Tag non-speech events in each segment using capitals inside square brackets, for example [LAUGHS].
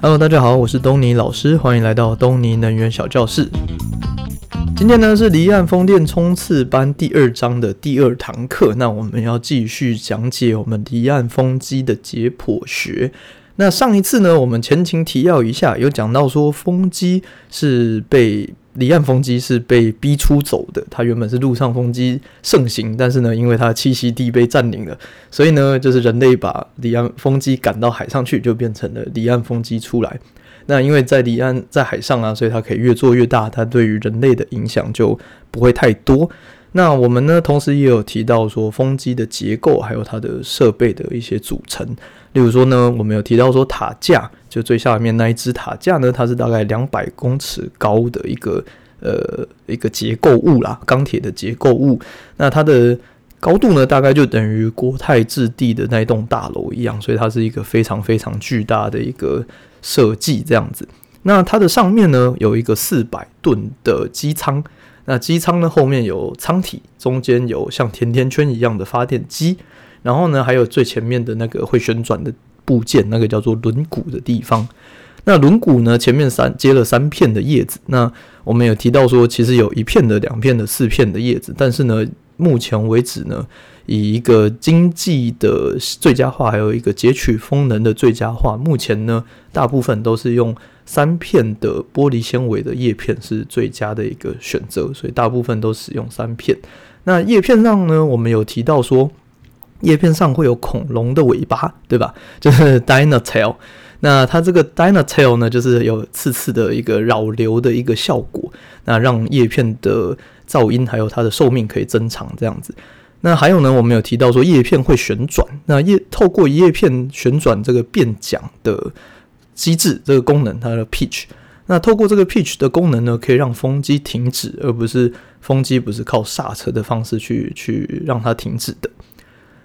Hello，大家好，我是东尼老师，欢迎来到东尼能源小教室。今天呢是离岸风电冲刺班第二章的第二堂课，那我们要继续讲解我们离岸风机的解剖学。那上一次呢，我们前情提要一下，有讲到说风机是被。离岸风机是被逼出走的，它原本是陆上风机盛行，但是呢，因为它栖息地被占领了，所以呢，就是人类把离岸风机赶到海上去，就变成了离岸风机出来。那因为在离岸在海上啊，所以它可以越做越大，它对于人类的影响就不会太多。那我们呢，同时也有提到说风机的结构，还有它的设备的一些组成。例如说呢，我们有提到说塔架，就最下面那一支塔架呢，它是大概两百公尺高的一个呃一个结构物啦，钢铁的结构物。那它的高度呢，大概就等于国泰置地的那一栋大楼一样，所以它是一个非常非常巨大的一个设计这样子。那它的上面呢，有一个四百吨的机舱。那机舱呢，后面有舱体，中间有像甜甜圈一样的发电机，然后呢，还有最前面的那个会旋转的部件，那个叫做轮毂的地方。那轮毂呢，前面三接了三片的叶子。那我们有提到说，其实有一片的、两片的、四片的叶子，但是呢，目前为止呢，以一个经济的最佳化，还有一个截取风能的最佳化，目前呢，大部分都是用。三片的玻璃纤维的叶片是最佳的一个选择，所以大部分都使用三片。那叶片上呢，我们有提到说，叶片上会有恐龙的尾巴，对吧？就是 dino tail。那它这个 dino tail 呢，就是有刺刺的一个扰流的一个效果，那让叶片的噪音还有它的寿命可以增长，这样子。那还有呢，我们有提到说叶片会旋转，那叶透过叶片旋转这个变桨的。机制这个功能，它的 pitch，那透过这个 pitch 的功能呢，可以让风机停止，而不是风机不是靠刹车的方式去去让它停止的。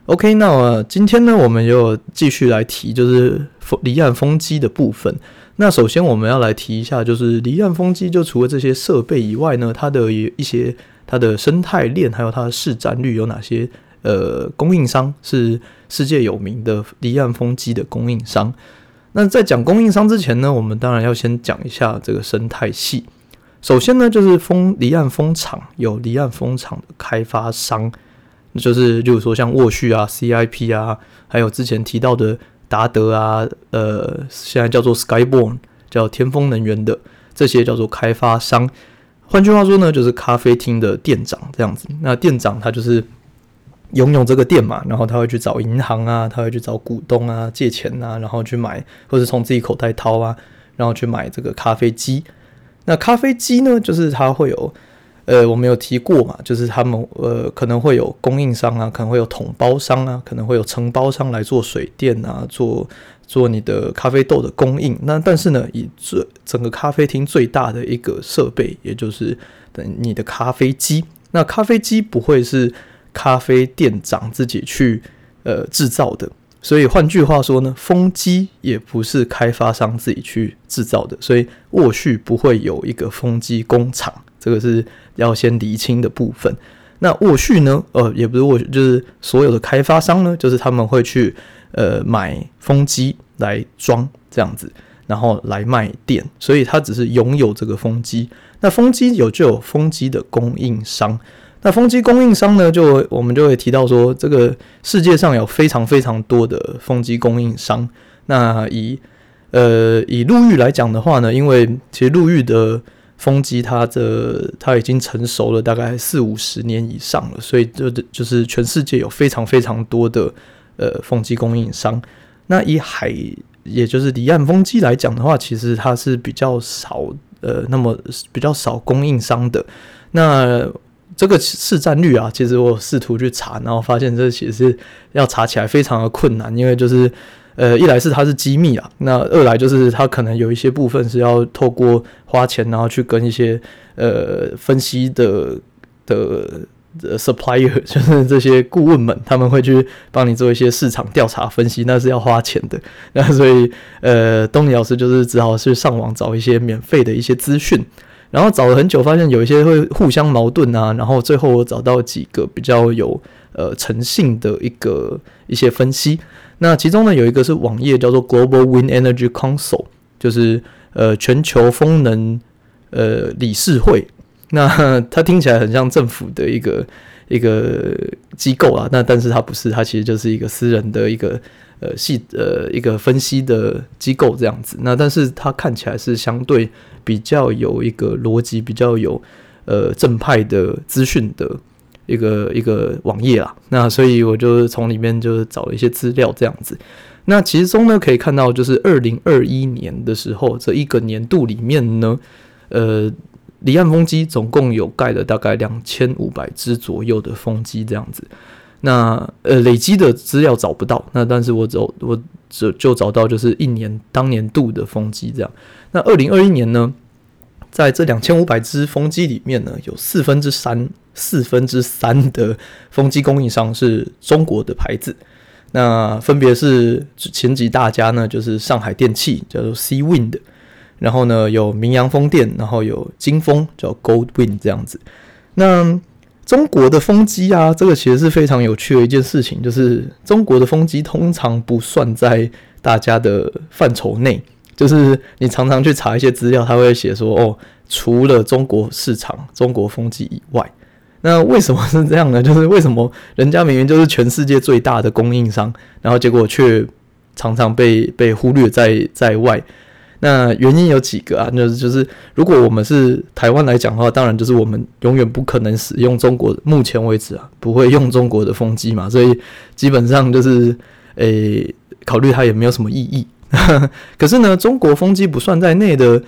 OK，那么今天呢，我们又继续来提就是离岸风机的部分。那首先我们要来提一下，就是离岸风机就除了这些设备以外呢，它的一些它的生态链，还有它的市占率有哪些？呃，供应商是世界有名的离岸风机的供应商。那在讲供应商之前呢，我们当然要先讲一下这个生态系。首先呢，就是风离岸风场有离岸风场的开发商，就是例如说像沃旭啊、CIP 啊，还有之前提到的达德啊，呃，现在叫做 Skyborn，叫天风能源的这些叫做开发商。换句话说呢，就是咖啡厅的店长这样子。那店长他就是。拥有这个店嘛，然后他会去找银行啊，他会去找股东啊借钱啊，然后去买，或者从自己口袋掏啊，然后去买这个咖啡机。那咖啡机呢，就是它会有，呃，我们有提过嘛，就是他们呃可能会有供应商啊，可能会有统包商啊，可能会有承包商来做水电啊，做做你的咖啡豆的供应。那但是呢，以最整个咖啡厅最大的一个设备，也就是等你的咖啡机。那咖啡机不会是。咖啡店长自己去呃制造的，所以换句话说呢，风机也不是开发商自己去制造的，所以沃旭不会有一个风机工厂，这个是要先厘清的部分。那沃旭呢，呃，也不是沃，就是所有的开发商呢，就是他们会去呃买风机来装这样子，然后来卖电，所以他只是拥有这个风机。那风机有就有风机的供应商。那风机供应商呢，就我们就会提到说，这个世界上有非常非常多的风机供应商。那以呃以陆域来讲的话呢，因为其实陆域的风机它的它已经成熟了大概四五十年以上了，所以就就是全世界有非常非常多的呃风机供应商。那以海也就是离岸风机来讲的话，其实它是比较少呃那么比较少供应商的。那这个市占率啊，其实我试图去查，然后发现这其实是要查起来非常的困难，因为就是呃，一来是它是机密啊，那二来就是它可能有一些部分是要透过花钱，然后去跟一些呃分析的的 supplier，[LAUGHS] 就是这些顾问们，他们会去帮你做一些市场调查分析，那是要花钱的。那所以呃，东尼老师就是只好去上网找一些免费的一些资讯。然后找了很久，发现有一些会互相矛盾啊。然后最后我找到几个比较有呃诚信的一个一些分析。那其中呢有一个是网页叫做 Global Wind Energy Council，就是呃全球风能呃理事会。那它听起来很像政府的一个一个机构啊，那但是它不是，它其实就是一个私人的一个呃系呃一个分析的机构这样子。那但是它看起来是相对比较有一个逻辑，比较有呃正派的资讯的一个一个网页啦。那所以我就从里面就是找了一些资料这样子。那其中呢可以看到，就是二零二一年的时候，这一个年度里面呢，呃。离岸风机总共有盖了大概两千五百只左右的风机这样子，那呃累积的资料找不到，那但是我找我就就找到就是一年当年度的风机这样。那二零二一年呢，在这两千五百只风机里面呢，有四分之三四分之三的风机供应商是中国的牌子，那分别是前几大家呢，就是上海电气叫做 C Wind，。然后呢，有明阳风电，然后有金风叫 Goldwind 这样子。那中国的风机啊，这个其实是非常有趣的一件事情，就是中国的风机通常不算在大家的范畴内。就是你常常去查一些资料，他会写说哦，除了中国市场、中国风机以外，那为什么是这样呢？[LAUGHS] 就是为什么人家明明就是全世界最大的供应商，然后结果却常常被被忽略在在外？那原因有几个啊？就是就是，如果我们是台湾来讲的话，当然就是我们永远不可能使用中国，目前为止啊，不会用中国的风机嘛，所以基本上就是，诶、考虑它也没有什么意义。[LAUGHS] 可是呢，中国风机不算在内的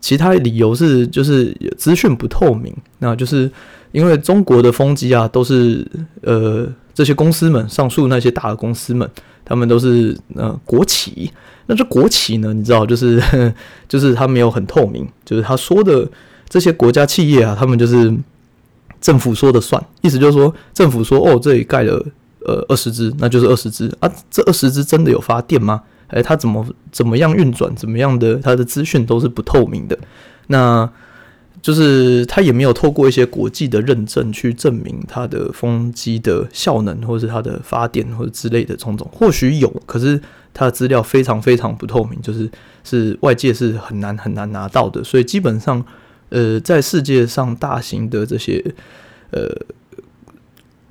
其他理由是，就是资讯不透明。那就是因为中国的风机啊，都是呃这些公司们，上述那些大的公司们，他们都是呃国企。那这国企呢？你知道，就是 [LAUGHS] 就是他没有很透明，就是他说的这些国家企业啊，他们就是政府说的算，意思就是说，政府说哦，这里盖了呃二十只，那就是二十只啊，这二十只真的有发电吗？哎，它怎么怎么样运转，怎么样的，它的资讯都是不透明的。那就是他也没有透过一些国际的认证去证明它的风机的效能，或是它的发电或者之类的种种，或许有，可是。它的资料非常非常不透明，就是是外界是很难很难拿到的，所以基本上，呃，在世界上大型的这些呃，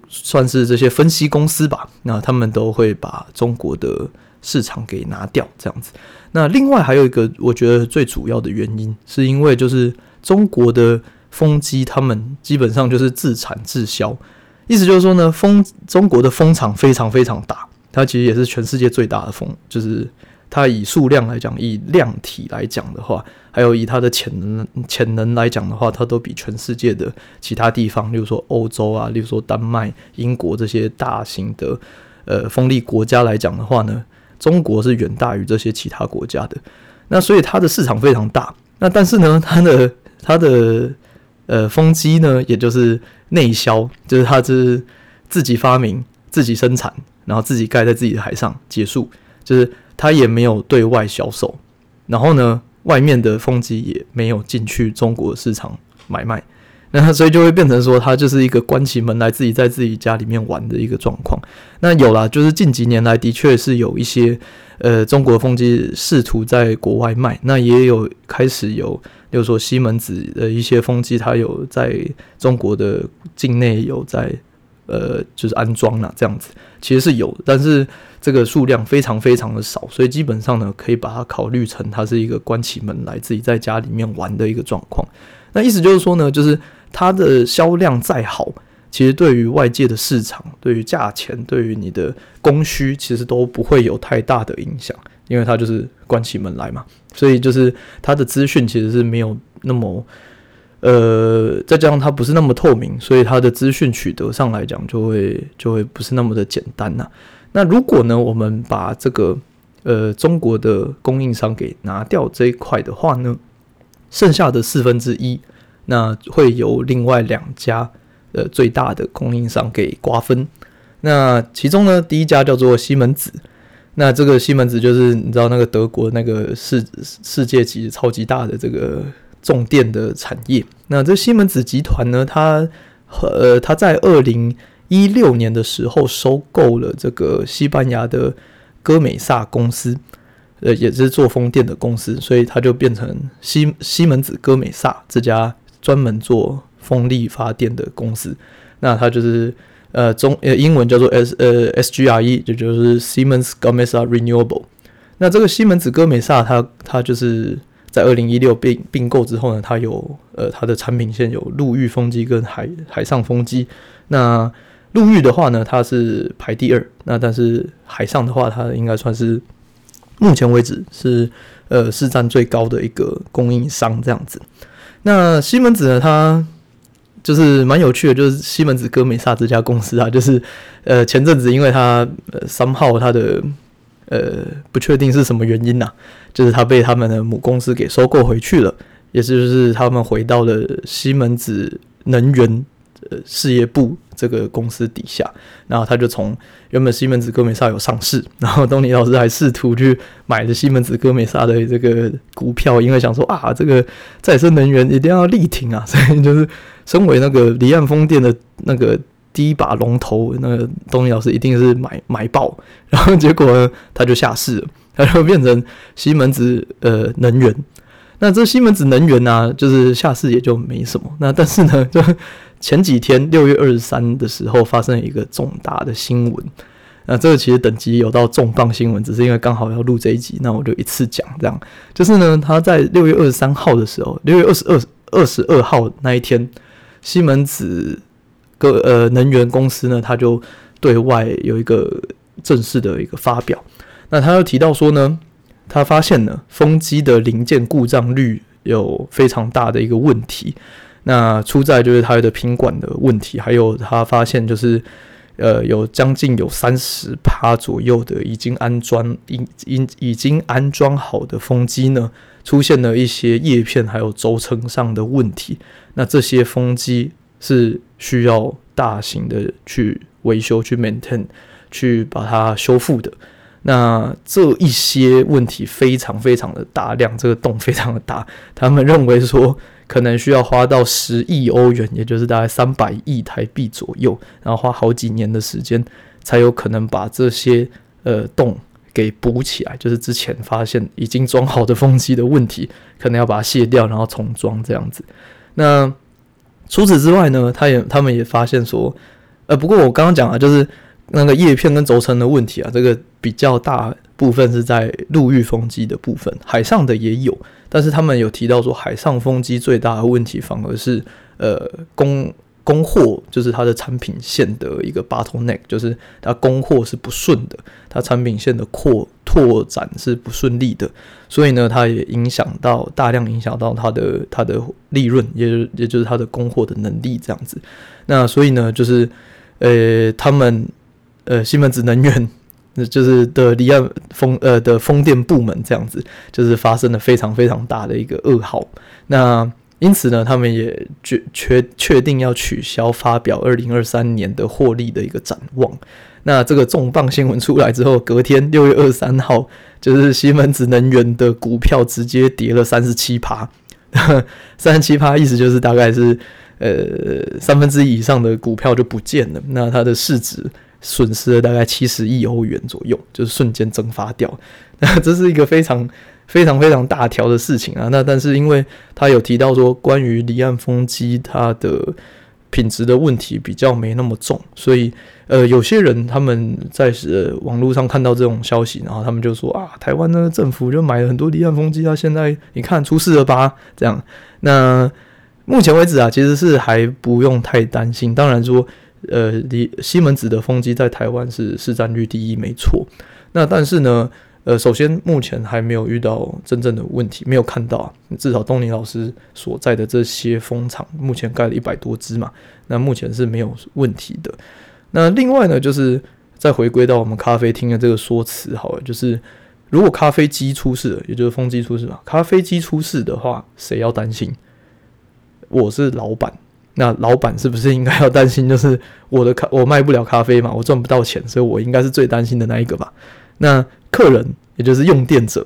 算是这些分析公司吧，那他们都会把中国的市场给拿掉，这样子。那另外还有一个，我觉得最主要的原因，是因为就是中国的风机，他们基本上就是自产自销，意思就是说呢，风中国的风场非常非常大。它其实也是全世界最大的风，就是它以数量来讲，以量体来讲的话，还有以它的潜能潜能来讲的话，它都比全世界的其他地方，例如说欧洲啊，例如说丹麦、英国这些大型的呃风力国家来讲的话呢，中国是远大于这些其他国家的。那所以它的市场非常大。那但是呢，它的它的呃风机呢，也就是内销，就是它是自己发明、自己生产。然后自己盖在自己的海上结束，就是他也没有对外销售，然后呢，外面的风机也没有进去中国市场买卖，那所以就会变成说，他就是一个关起门来自己在自己家里面玩的一个状况。那有啦，就是近几年来的确是有一些呃中国风机试图在国外卖，那也有开始有，比如说西门子的一些风机，它有在中国的境内有在。呃，就是安装了这样子，其实是有，但是这个数量非常非常的少，所以基本上呢，可以把它考虑成它是一个关起门来自己在家里面玩的一个状况。那意思就是说呢，就是它的销量再好，其实对于外界的市场、对于价钱、对于你的供需，其实都不会有太大的影响，因为它就是关起门来嘛，所以就是它的资讯其实是没有那么。呃，再加上它不是那么透明，所以它的资讯取得上来讲，就会就会不是那么的简单呐、那如果呢，我们把这个呃中国的供应商给拿掉这一块的话呢，剩下的四分之一，那会由另外两家呃最大的供应商给瓜分。那其中呢，第一家叫做西门子，那这个西门子就是你知道那个德国那个世世界级超级大的这个。重电的产业，那这西门子集团呢，它呃，它在二零一六年的时候收购了这个西班牙的歌美萨公司，呃，也是做风电的公司，所以它就变成西西门子歌美萨这家专门做风力发电的公司。那它就是呃中呃英文叫做 S 呃 SGRE，也就是 Siemens Gamesa Renewable。那这个西门子歌美萨，它它就是在二零一六并并购之后呢，它有呃它的产品线有陆域风机跟海海上风机。那陆域的话呢，它是排第二。那但是海上的话，它应该算是目前为止是呃市占最高的一个供应商这样子。那西门子呢，它就是蛮有趣的，就是西门子歌美萨这家公司啊，[LAUGHS] 就是呃前阵子因为它呃 somehow 它的呃，不确定是什么原因呐、就是他被他们的母公司给收购回去了，也就是他们回到了西门子能源呃事业部这个公司底下，然后他就从原本西门子歌美萨有上市，[LAUGHS] 然后东尼老师还试图去买了西门子歌美萨的这个股票，因为想说啊，这个再生能源一定要力挺啊，所以就是身为那个离岸风电的那个。第一把龙头，那个东尼老师一定是买买爆，然后结果呢，他就下市了，他就变成西门子呃能源。那这西门子能源呢、就是下市也就没什么。那但是呢，就前几天六月二十三的时候，发生了一个重大的新闻。那这个其实等级有到重磅新闻，只是因为刚好要录这一集，那我就一次讲这样。就是呢，他在六月二十三号的时候，六月二十二二十二号那一天，西门子。个呃能源公司呢，他就对外有一个正式的一个发表。那他又提到说呢，他发现呢风机的零件故障率有非常大的一个问题。那出在就是它的品管的问题，还有他发现就是呃有将近有三十趴左右的已经安装已已已经安装好的风机呢，出现了一些叶片还有轴承上的问题。那这些风机。是需要大型的去维修、去 maintain、去把它修复的。那这一些问题非常非常的大量，这个洞非常的大。他们认为说，可能需要花到十亿欧元，也就是大概三百亿台币左右，然后花好几年的时间，才有可能把这些呃洞给补起来。就是之前发现已经装好的风机的问题，可能要把它卸掉，然后重装这样子。那除此之外呢，他也他们也发现说，呃，不过我刚刚讲啊，就是那个叶片跟轴承的问题啊，这个比较大部分是在陆域风机的部分，海上的也有，但是他们有提到说，海上风机最大的问题反而是呃供供货，就是它的产品线的一个 bottleneck，就是它供货是不顺的，它产品线的扩拓展是不顺利的。所以呢，它也影响到大量影响到它的它的利润，也就也就是它的供货的能力这样子。那所以呢，就是呃，他们呃西门子能源，[LAUGHS] 就是的离岸风呃的风电部门这样子，就是发生了非常非常大的一个噩耗。那因此呢，他们也决确确定要取消发表二零二三年的获利的一个展望。那这个重磅新闻出来之后，隔天六月二十三号。就是西门子能源的股票直接跌了三十七趴，[LAUGHS] 三十七趴意思就是大概是呃三分之一以上的股票就不见了，那它的市值损失了大概七十亿欧元左右，就是瞬间蒸发掉。那这是一个非常非常非常大条的事情啊。那但是因为他有提到说，关于离岸风机它的品质的问题比较没那么重，所以。呃，有些人他们在呃网络上看到这种消息，然后他们就说啊，台湾的政府就买了很多离岸风机啊，现在你看出事了吧？这样，那目前为止啊，其实是还不用太担心。当然说，呃，离西门子的风机在台湾是市占率第一，没错。那但是呢，呃，首先目前还没有遇到真正的问题，没有看到啊。至少东尼老师所在的这些蜂场，目前盖了一百多只嘛，那目前是没有问题的。那另外呢，就是再回归到我们咖啡厅的这个说辞，好了，就是如果咖啡机出事了，也就是风机出事了，咖啡机出事的话，谁要担心？我是老板，那老板是不是应该要担心？就是我的咖，我卖不了咖啡嘛，我赚不到钱，所以我应该是最担心的那一个吧？那客人，也就是用电者，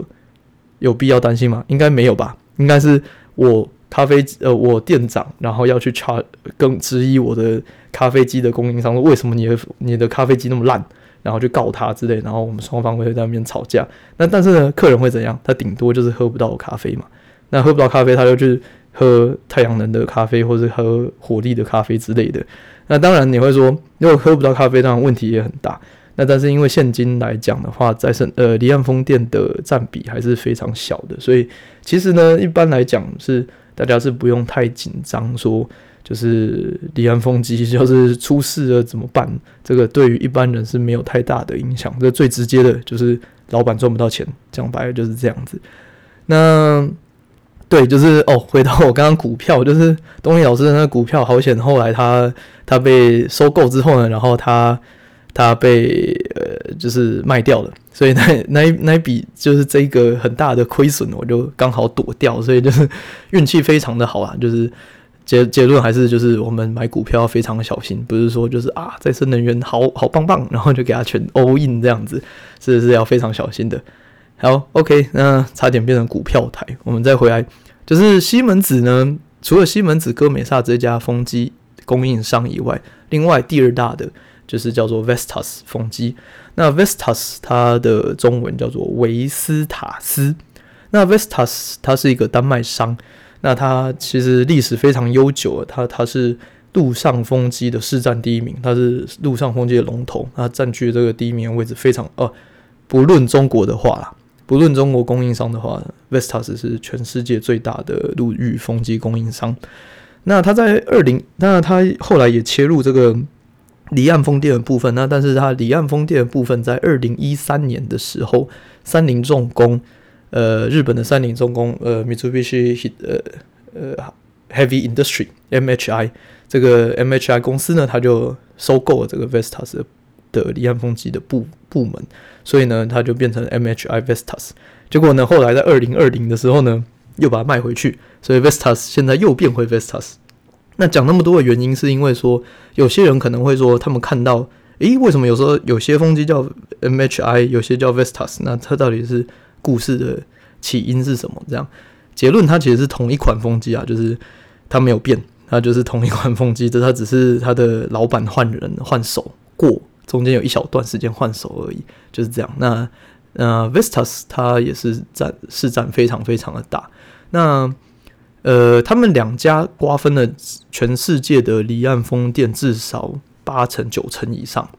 有必要担心吗？应该没有吧？应该是我。咖啡呃，我店长，然后要去查，更质疑我的咖啡机的供应商说，为什么你的你的咖啡机那么烂？然后去告他之类，然后我们双方会在那边吵架。那但是呢，客人会怎样？他顶多就是喝不到咖啡嘛。那喝不到咖啡，他就去喝太阳能的咖啡，或者喝火力的咖啡之类的。那当然你会说，如果喝不到咖啡，当然问题也很大。那但是因为现今来讲的话，在生呃离岸风电的占比还是非常小的，所以其实呢，一般来讲是大家是不用太紧张说。就是离岸风机，就是出事了怎么办？这个对于一般人是没有太大的影响。这最直接的就是老板赚不到钱，讲白了就是这样子。那对，就是哦，回到我刚刚股票，就是东尼老师的那个股票，好险，后来他他被收购之后呢，然后他他被呃就是卖掉了，所以那 [LAUGHS] 那一那一笔就是这个很大的亏损，我就刚好躲掉，所以就是运气非常的好啊，就是。结结论还是就是我们买股票要非常小心，不是说就是啊再生能源好好棒棒，然后就给它全 all in 这样子，是是要非常小心的。好，OK，那差点变成股票台，我们再回来，就是西门子呢，除了西门子哥美萨这家风机供应商以外，另外第二大的就是叫做 Vestas 风机。那 Vestas 它的中文叫做维斯塔斯，那 Vestas 它是一个丹麦商。那它其实历史非常悠久了，它它是陆上风机的市占第一名，它是陆上风机的龙头，它占据这个第一名的位置非常哦。不论中国的话啦，不论中国供应商的话，Vestas 是全世界最大的陆域风机供应商。那它在二零，那它后来也切入这个离岸风电的部分，那但是它离岸风电的部分在二零一三年的时候，三菱重工。呃，日本的三菱重工，呃，Mitsubishi 呃呃 Heavy Industry MHI 这个 MHI 公司呢，它就收购了这个 Vestas 的离岸风机的部部门，所以呢，它就变成 MHI Vestas。结果呢，后来在二零二零的时候呢，又把它卖回去，所以 Vestas 现在又变回 Vestas。那讲那么多的原因，是因为说有些人可能会说，他们看到，诶，为什么有时候有些风机叫 MHI，有些叫 Vestas？那它到底是？故事的起因是什么？这样结论，它其实是同一款风机啊，就是它没有变，它就是同一款风机，这它只是它的老板换人换手过，中间有一小段时间换手而已，就是这样。那呃，Vestas 它也是占市占非常非常的大。那呃，他们两家瓜分了全世界的离岸风电至少八成九成以上。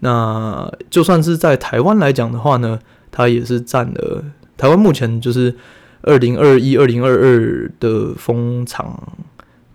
那就算是在台湾来讲的话呢？它也是占了台湾目前就是二零二一、二零二二的风场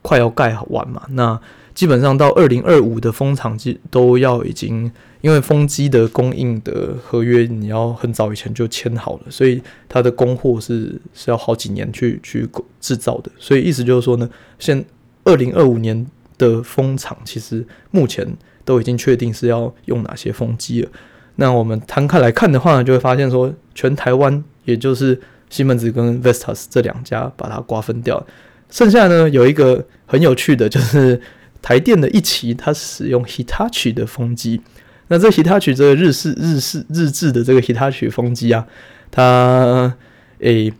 快要盖完嘛，那基本上到二零二五的风场都要已经，因为风机的供应的合约你要很早以前就签好了，所以它的供货是是要好几年去去制造的，所以意思就是说呢，现二零二五年的风场其实目前都已经确定是要用哪些风机了。那我们摊开来看的话呢，就会发现说，全台湾也就是西门子跟 Vestas 这两家把它瓜分掉，剩下呢有一个很有趣的，就是台电的一期，它使用 Hitachi 的风机。那这 Hitachi 这个日式、日式、日制的这个 Hitachi 风机啊，它诶、欸，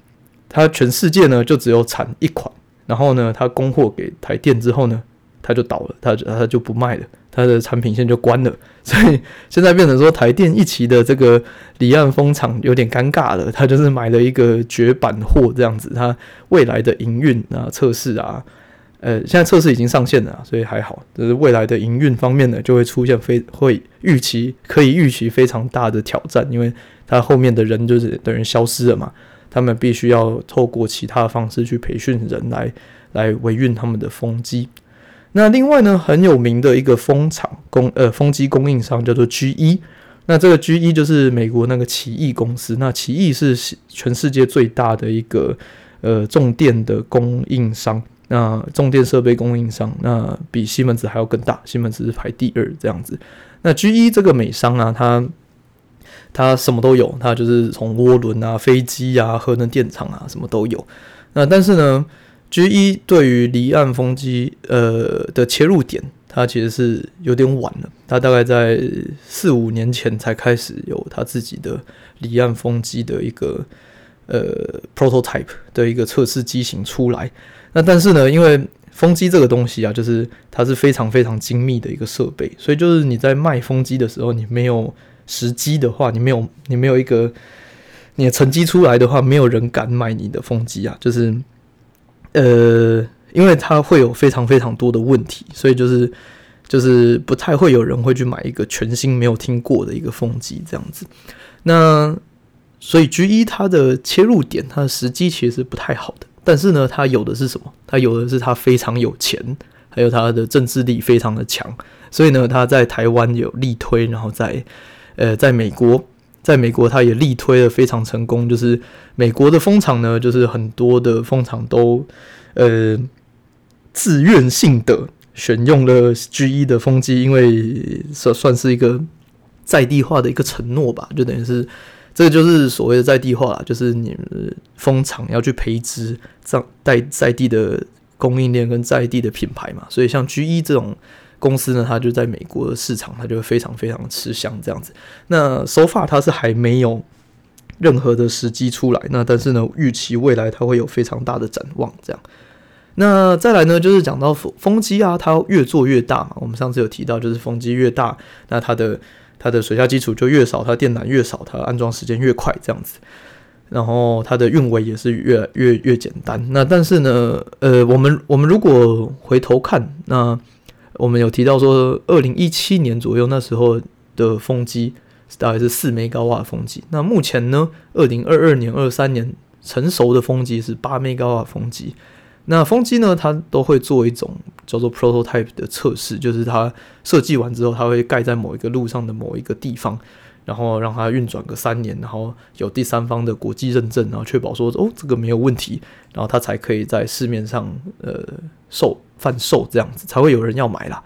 它全世界呢就只有产一款，然后呢，它供货给台电之后呢，它就倒了，它它就不卖了。它的产品线就关了，[LAUGHS] 所以现在变成说台电一期的这个离岸风场有点尴尬了。它就是买了一个绝版货这样子，它未来的营运啊、测试啊，呃，现在测试已经上线了，所以还好。就是未来的营运方面呢，就会出现非会预期可以预期非常大的挑战，因为它后面的人就是等于消失了嘛，他们必须要透过其他方式去培训人来来维运他们的风机。那另外呢，很有名的一个风厂供呃风机供应商叫做 GE，那这个 GE 就是美国那个奇异公司。那奇异是全世界最大的一个呃重电的供应商，那重电设备供应商，那比西门子还要更大，西门子是排第二这样子。那 GE 这个美商啊，它它什么都有，它就是从涡轮啊、飞机啊、核能电厂啊什么都有。那但是呢，GE 对于离岸风机呃的切入点，它其实是有点晚了。它大概在四五年前才开始有它自己的离岸风机的一个呃 prototype 的一个测试机型出来。那但是呢，因为风机这个东西啊，就是它是非常非常精密的一个设备，所以就是你在卖风机的时候，你没有时机的话，你没有你没有一个你的成绩出来的话，没有人敢买你的风机啊。就是呃，因为它会有非常非常多的问题，所以就是就是不太会有人会去买一个全新没有听过的一个风机这样子。那所以 G 一它的切入点，它的时机其实是不太好的。但是呢，他有的是什么？他有的是他非常有钱，还有他的政治力非常的强。所以呢，他在台湾有力推，然后在呃，在美国，在美国他也力推的非常成功。就是美国的风场呢，就是很多的风场都呃自愿性的选用了 GE 的风机，因为算算是一个。在地化的一个承诺吧，就等于是这个就是所谓的在地化，就是你们风场要去培植在在在地的供应链跟在地的品牌嘛，所以像 GE 这种公司呢，它就在美国的市场，它就会非常非常吃香这样子。那 so far 它是还没有任何的时机出来，那但是呢，预期未来它会有非常大的展望这样。那再来呢，就是讲到风风机啊，它越做越大嘛，我们上次有提到，就是风机越大，那它的它的水下基础就越少，它电缆越少，它安装时间越快，这样子。然后它的运维也是越越越简单。那但是呢，呃，我们我们如果回头看，那我们有提到说，二零一七年左右那时候的风机大概是四 MW 瓦风机。那目前呢，二零二二年、二三年成熟的风机是八 MW 瓦风机。那风机呢，它都会做一种叫做 prototype 的测试，就是它设计完之后，它会盖在某一个路上的某一个地方，然后让它运转个三年，然后有第三方的国际认证，然后确保说哦这个没有问题，然后它才可以在市面上呃售贩售这样子，才会有人要买啦。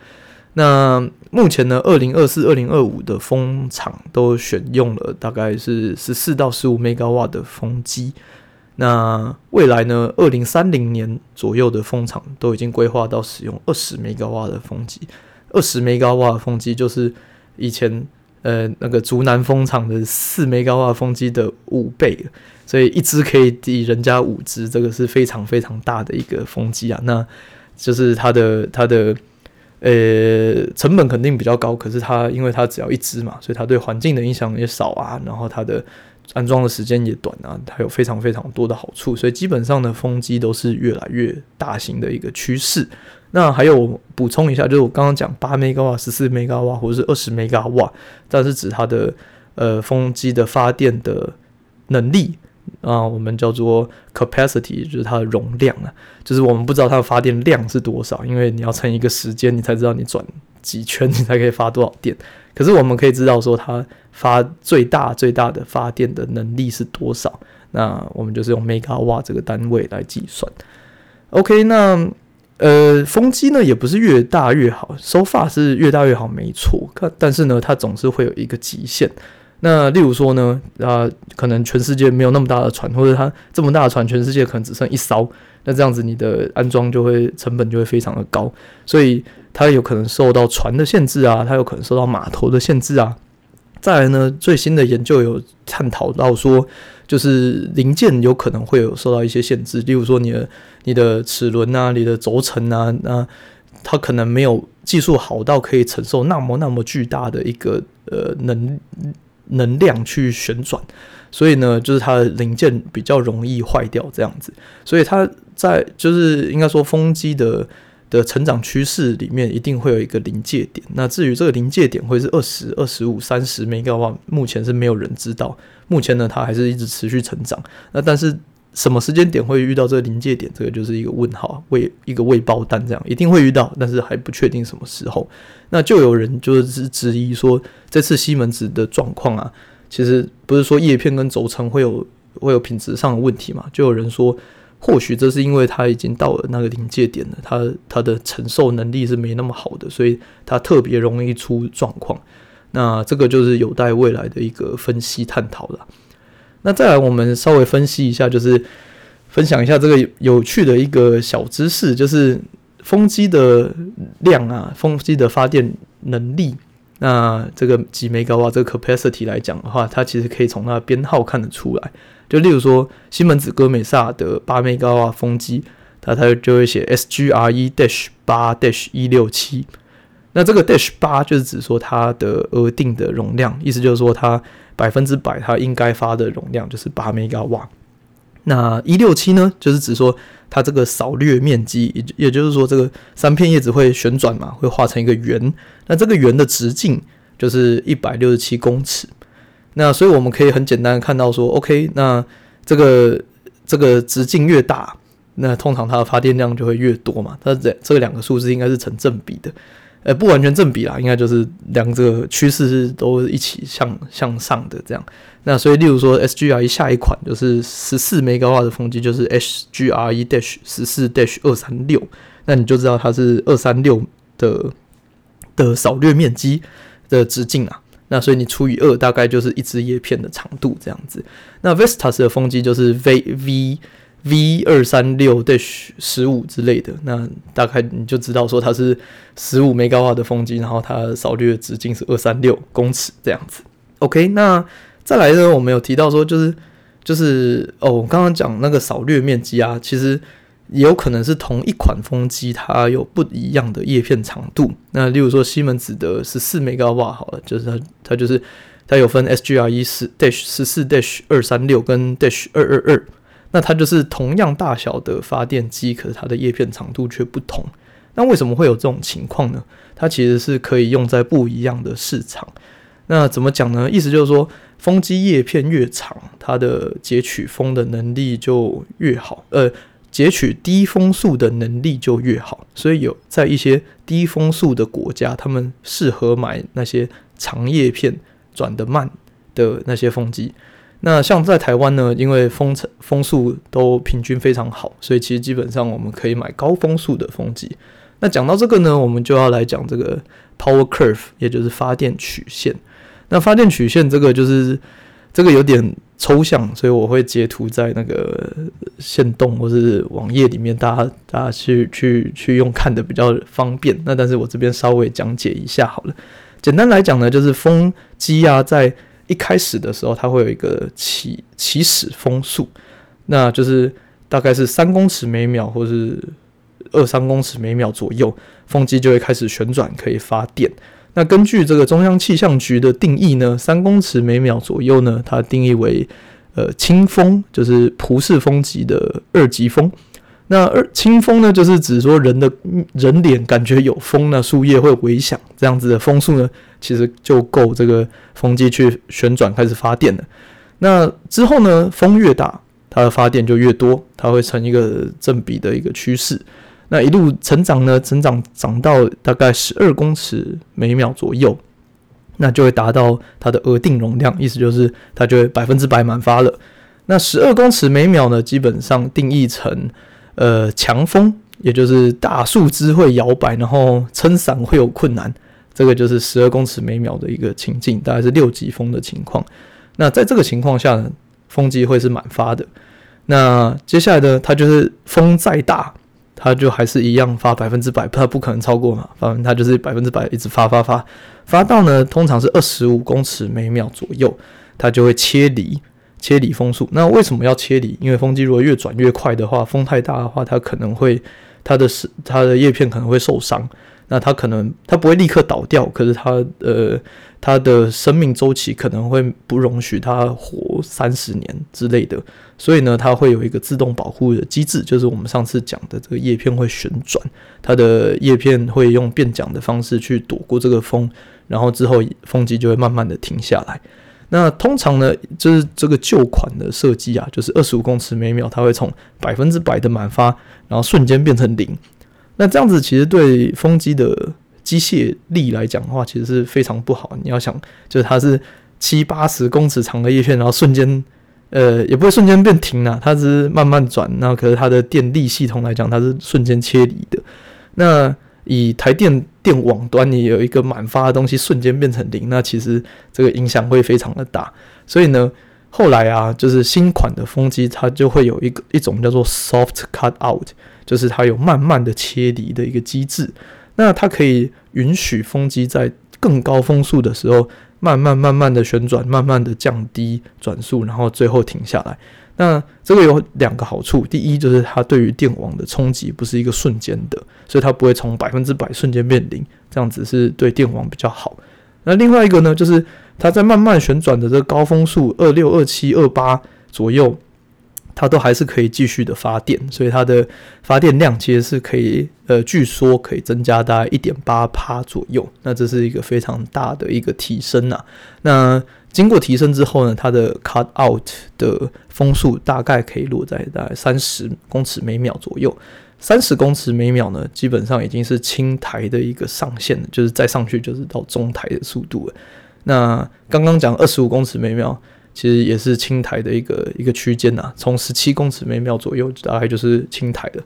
那目前呢，二零二四、二零二五的风场都选用了大概是十四到十五 Megawatt 的风机。那未来呢？二零三零年左右的风场都已经规划到使用二十兆瓦的风机，二十 Megawatt 的风机就是以前呃那个竹南风场的四 Megawatt 风机的五倍，所以一支可以抵人家五支，这个是非常非常大的一个风机啊。那就是它的它的呃成本肯定比较高，可是它因为它只要一支嘛，所以它对环境的影响也少啊。然后它的安装的时间也短啊，它有非常非常多的好处，所以基本上的风机都是越来越大型的一个趋势。那还有补充一下，就是我刚刚讲八 mega 瓦、十四 mega 瓦或者是二十 mega 瓦，这是指它的呃风机的发电的能力啊，我们叫做 capacity，就是它的容量啊，就是我们不知道它的发电量是多少，因为你要乘一个时间，你才知道你转几圈你才可以发多少电。可是我们可以知道说它发最大最大的发电的能力是多少？那我们就是用 megawatt 这个单位来计算。OK，那呃风机呢也不是越大越好，so far 是越大越好没错。可但是呢它总是会有一个极限。那例如说呢啊可能全世界没有那么大的船，或者它这么大的船全世界可能只剩一艘，那这样子你的安装就会成本就会非常的高，所以。它有可能受到船的限制啊，它有可能受到码头的限制啊。再来呢，最新的研究有探讨到说，就是零件有可能会有受到一些限制，例如说你的你的齿轮啊，你的轴承啊，那它可能没有技术好到可以承受那么那么巨大的一个呃能能量去旋转，所以呢，就是它的零件比较容易坏掉这样子。所以它在就是应该说风机的。的成长趋势里面一定会有一个临界点。那至于这个临界点会是二十二十五、三十 m e g 目前是没有人知道。目前呢，它还是一直持续成长。那但是什么时间点会遇到这个临界点，这个就是一个问号，未一个未爆弹，这样一定会遇到，但是还不确定什么时候。那就有人就是质疑说，这次西门子的状况啊，其实不是说叶片跟轴承会有会有品质上的问题嘛？就有人说。或许这是因为它已经到了那个临界点了，它它的承受能力是没那么好的，所以它特别容易出状况。那这个就是有待未来的一个分析探讨了。那再来，我们稍微分析一下，就是分享一下这个有趣的一个小知识，就是风机的量啊，风机的发电能力。那这个几米高啊这个 capacity 来讲的话，它其实可以从它编号看得出来。就例如说，西门子歌美萨的八 Megawatt 风机，它它就会写 SGRE dash 八 dash 一六七。那这个 dash 八就是指说它的额定的容量，意思就是说它百分之百它应该发的容量就是八 mega 瓦。那一六七呢，就是指说它这个扫掠面积，也也就是说这个三片叶子会旋转嘛，会画成一个圆。那这个圆的直径就是一百六十七公尺。那所以我们可以很简单看到说，OK，那这个这个直径越大，那通常它的发电量就会越多嘛。它这这两个数字应该是成正比的。呃，不完全正比啦，应该就是两个趋势是都一起向向上的这样。那所以，例如说，SGRE 下一款就是十四 mega 瓦的风机，就是 SGRE dash 十四 dash 二三六，那你就知道它是二三六的的扫掠面积的直径啊。那所以你除以二，大概就是一只叶片的长度这样子。那 Vestas 的风机就是 V V。V 二三六 dash 十五之类的，那大概你就知道说它是十五 mega 瓦的风机，然后它扫掠的直径是二三六公尺这样子。OK，那再来呢，我们有提到说就是就是哦，我刚刚讲那个扫掠面积啊，其实也有可能是同一款风机它有不一样的叶片长度。那例如说西门子的十四 mega 瓦好了，就是它它就是它有分 S G R 一十 dash 十四 dash 二三六跟 dash 二二二。那它就是同样大小的发电机，可是它的叶片长度却不同。那为什么会有这种情况呢？它其实是可以用在不一样的市场。那怎么讲呢？意思就是说，风机叶片越长，它的截取风的能力就越好，呃，截取低风速的能力就越好。所以有在一些低风速的国家，他们适合买那些长叶片转得慢的那些风机。那像在台湾呢，因为风程风速都平均非常好，所以其实基本上我们可以买高风速的风机。那讲到这个呢，我们就要来讲这个 power curve，也就是发电曲线。那发电曲线这个就是这个有点抽象，所以我会截图在那个线动或是网页里面，大家大家去去去用看的比较方便。那但是我这边稍微讲解一下好了。简单来讲呢，就是风机啊在一开始的时候，它会有一个起起始风速，那就是大概是三公尺每秒，或是二三公尺每秒左右，风机就会开始旋转，可以发电。那根据这个中央气象局的定义呢，三公尺每秒左右呢，它定义为呃轻风，就是蒲式风级的二级风。那二清风呢，就是指说人的人脸感觉有风，那树叶会微响，这样子的风速呢，其实就够这个风机去旋转开始发电了。那之后呢，风越大，它的发电就越多，它会成一个正比的一个趋势。那一路成长呢，成长长到大概十二公尺每秒左右，那就会达到它的额定容量，意思就是它就会百分之百满发了。那十二公尺每秒呢，基本上定义成。呃，强风，也就是大树枝会摇摆，然后撑伞会有困难，这个就是十二公尺每秒的一个情境，大概是六级风的情况。那在这个情况下呢，风机会是满发的。那接下来呢，它就是风再大，它就还是一样发百分之百，它不可能超过嘛，反正它就是百分之百一直发发发，发到呢，通常是二十五公尺每秒左右，它就会切离。切离风速，那为什么要切离？因为风机如果越转越快的话，风太大的话，它可能会它的是它的叶片可能会受伤。那它可能它不会立刻倒掉，可是它呃它的生命周期可能会不容许它活三十年之类的。所以呢，它会有一个自动保护的机制，就是我们上次讲的这个叶片会旋转，它的叶片会用变桨的方式去躲过这个风，然后之后风机就会慢慢的停下来。那通常呢，就是这个旧款的设计啊，就是二十五公尺每秒，它会从百分之百的满发，然后瞬间变成零。那这样子其实对风机的机械力来讲的话，其实是非常不好。你要想，就是它是七八十公尺长的叶片，然后瞬间，呃，也不会瞬间变停啊，它是慢慢转。那可是它的电力系统来讲，它是瞬间切离的。那以台电电网端，你有一个满发的东西瞬间变成零，那其实这个影响会非常的大。所以呢，后来啊，就是新款的风机，它就会有一个一种叫做 soft cut out，就是它有慢慢的切离的一个机制。那它可以允许风机在更高风速的时候，慢慢慢慢的旋转，慢慢的降低转速，然后最后停下来。那这个有两个好处，第一就是它对于电网的冲击不是一个瞬间的，所以它不会从百分之百瞬间变零，这样子是对电网比较好。那另外一个呢，就是它在慢慢旋转的这个高风速二六、二七、二八左右，它都还是可以继续的发电，所以它的发电量其实是可以，呃，据说可以增加大概一点八趴左右。那这是一个非常大的一个提升呐。那经过提升之后呢，它的 cut out 的风速大概可以落在大概三十公尺每秒左右。三十公尺每秒呢，基本上已经是轻台的一个上限了，就是再上去就是到中台的速度了。那刚刚讲二十五公尺每秒，其实也是青台的一个一个区间呐。从十七公尺每秒左右，大概就是青台了。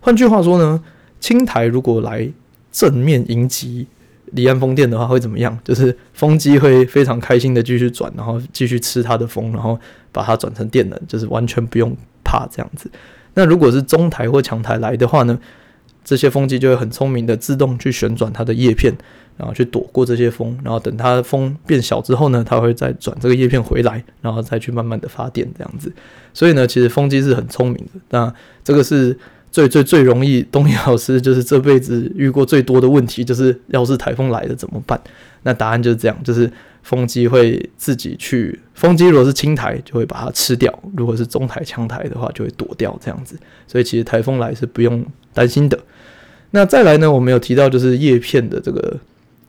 换句话说呢，青台如果来正面迎击。离岸风电的话会怎么样？就是风机会非常开心的继续转，然后继续吃它的风，然后把它转成电能，就是完全不用怕这样子。那如果是中台或强台来的话呢，这些风机就会很聪明的自动去旋转它的叶片，然后去躲过这些风，然后等它风变小之后呢，它会再转这个叶片回来，然后再去慢慢的发电这样子。所以呢，其实风机是很聪明的。那这个是。最最最容易，东尼老师就是这辈子遇过最多的问题，就是要是台风来了怎么办？那答案就是这样，就是风机会自己去，风机如果是轻台就会把它吃掉，如果是中台强台的话就会躲掉这样子。所以其实台风来是不用担心的。那再来呢，我们有提到就是叶片的这个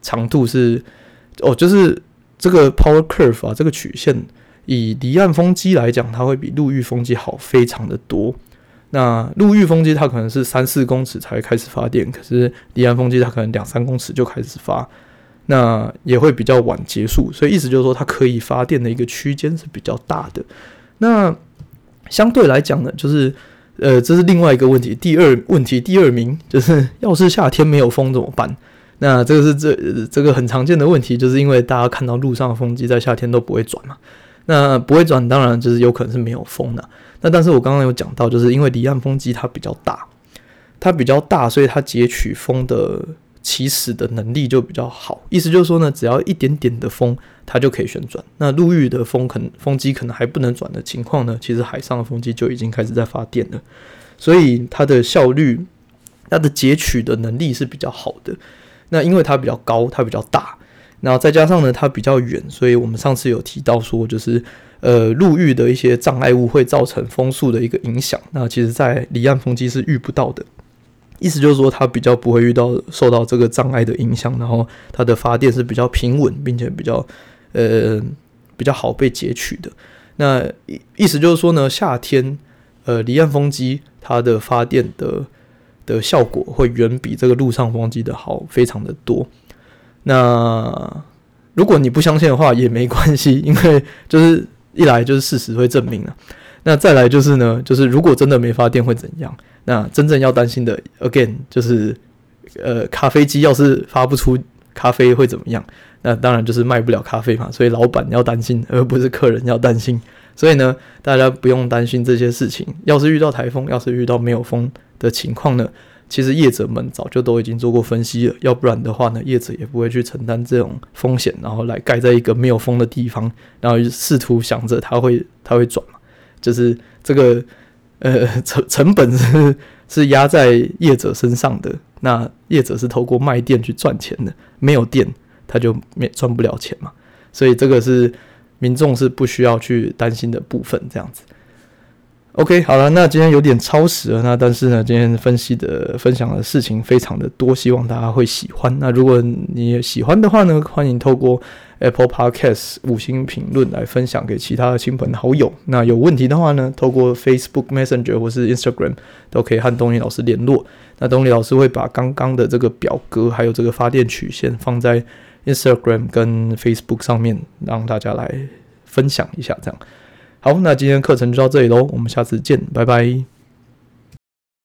长度是哦，就是这个 power curve 啊，这个曲线以离岸风机来讲，它会比陆域风机好非常的多。那陆域风机它可能是三四公尺才会开始发电，可是离岸风机它可能两三公尺就开始发，那也会比较晚结束，所以意思就是说它可以发电的一个区间是比较大的。那相对来讲呢，就是呃，这是另外一个问题。第二问题，第二名就是要是夏天没有风怎么办？那这个是这这个很常见的问题，就是因为大家看到路上的风机在夏天都不会转嘛。那不会转，当然就是有可能是没有风的。那但是我刚刚有讲到，就是因为离岸风机它比较大，它比较大，所以它截取风的起始的能力就比较好。意思就是说呢，只要一点点的风，它就可以旋转。那陆域的风可能风机可能还不能转的情况呢，其实海上的风机就已经开始在发电了。所以它的效率，它的截取的能力是比较好的。那因为它比较高，它比较大。然后再加上呢，它比较远，所以我们上次有提到说，就是呃陆域的一些障碍物会造成风速的一个影响。那其实，在离岸风机是遇不到的，意思就是说，它比较不会遇到受到这个障碍的影响，然后它的发电是比较平稳，并且比较呃比较好被截取的。那意思就是说呢，夏天呃离岸风机它的发电的的效果会远比这个陆上风机的好，非常的多。那如果你不相信的话也没关系，因为就是一来就是事实会证明了，那再来就是呢，就是如果真的没发电会怎样？那真正要担心的，again 就是呃咖啡机要是发不出咖啡会怎么样？那当然就是卖不了咖啡嘛，所以老板要担心，而不是客人要担心。所以呢，大家不用担心这些事情。要是遇到台风，要是遇到没有风的情况呢？其实业者们早就都已经做过分析了，要不然的话呢，业者也不会去承担这种风险，然后来盖在一个没有风的地方，然后试图想着它会它会转嘛，就是这个呃成成本是是压在业者身上的，那业者是透过卖电去赚钱的，没有电他就没赚不了钱嘛，所以这个是民众是不需要去担心的部分，这样子。OK，好了，那今天有点超时了，那但是呢，今天分析的分享的事情非常的多，希望大家会喜欢。那如果你也喜欢的话呢，欢迎透过 Apple Podcast 五星评论来分享给其他的亲朋好友。那有问题的话呢，透过 Facebook Messenger 或是 Instagram 都可以和东尼老师联络。那东尼老师会把刚刚的这个表格还有这个发电曲线放在 Instagram 跟 Facebook 上面，让大家来分享一下，这样。好，那今天课程就到这里喽，我们下次见，拜拜。